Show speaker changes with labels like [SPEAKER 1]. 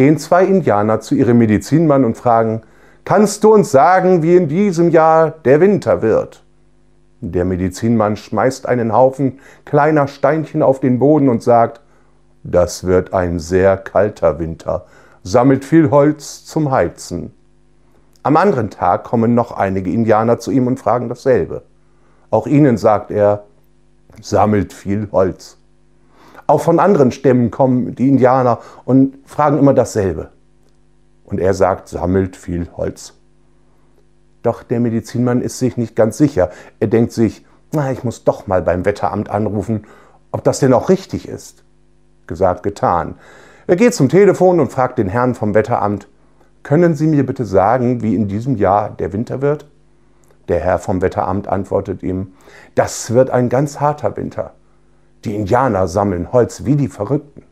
[SPEAKER 1] gehen zwei Indianer zu ihrem Medizinmann und fragen, kannst du uns sagen, wie in diesem Jahr der Winter wird? Der Medizinmann schmeißt einen Haufen kleiner Steinchen auf den Boden und sagt, das wird ein sehr kalter Winter, sammelt viel Holz zum Heizen. Am anderen Tag kommen noch einige Indianer zu ihm und fragen dasselbe. Auch ihnen sagt er, sammelt viel Holz. Auch von anderen Stämmen kommen die Indianer und fragen immer dasselbe. Und er sagt, sammelt viel Holz. Doch der Medizinmann ist sich nicht ganz sicher. Er denkt sich, na, ich muss doch mal beim Wetteramt anrufen, ob das denn auch richtig ist. Gesagt, getan. Er geht zum Telefon und fragt den Herrn vom Wetteramt, können Sie mir bitte sagen, wie in diesem Jahr der Winter wird? Der Herr vom Wetteramt antwortet ihm, das wird ein ganz harter Winter. Die Indianer sammeln Holz wie die Verrückten.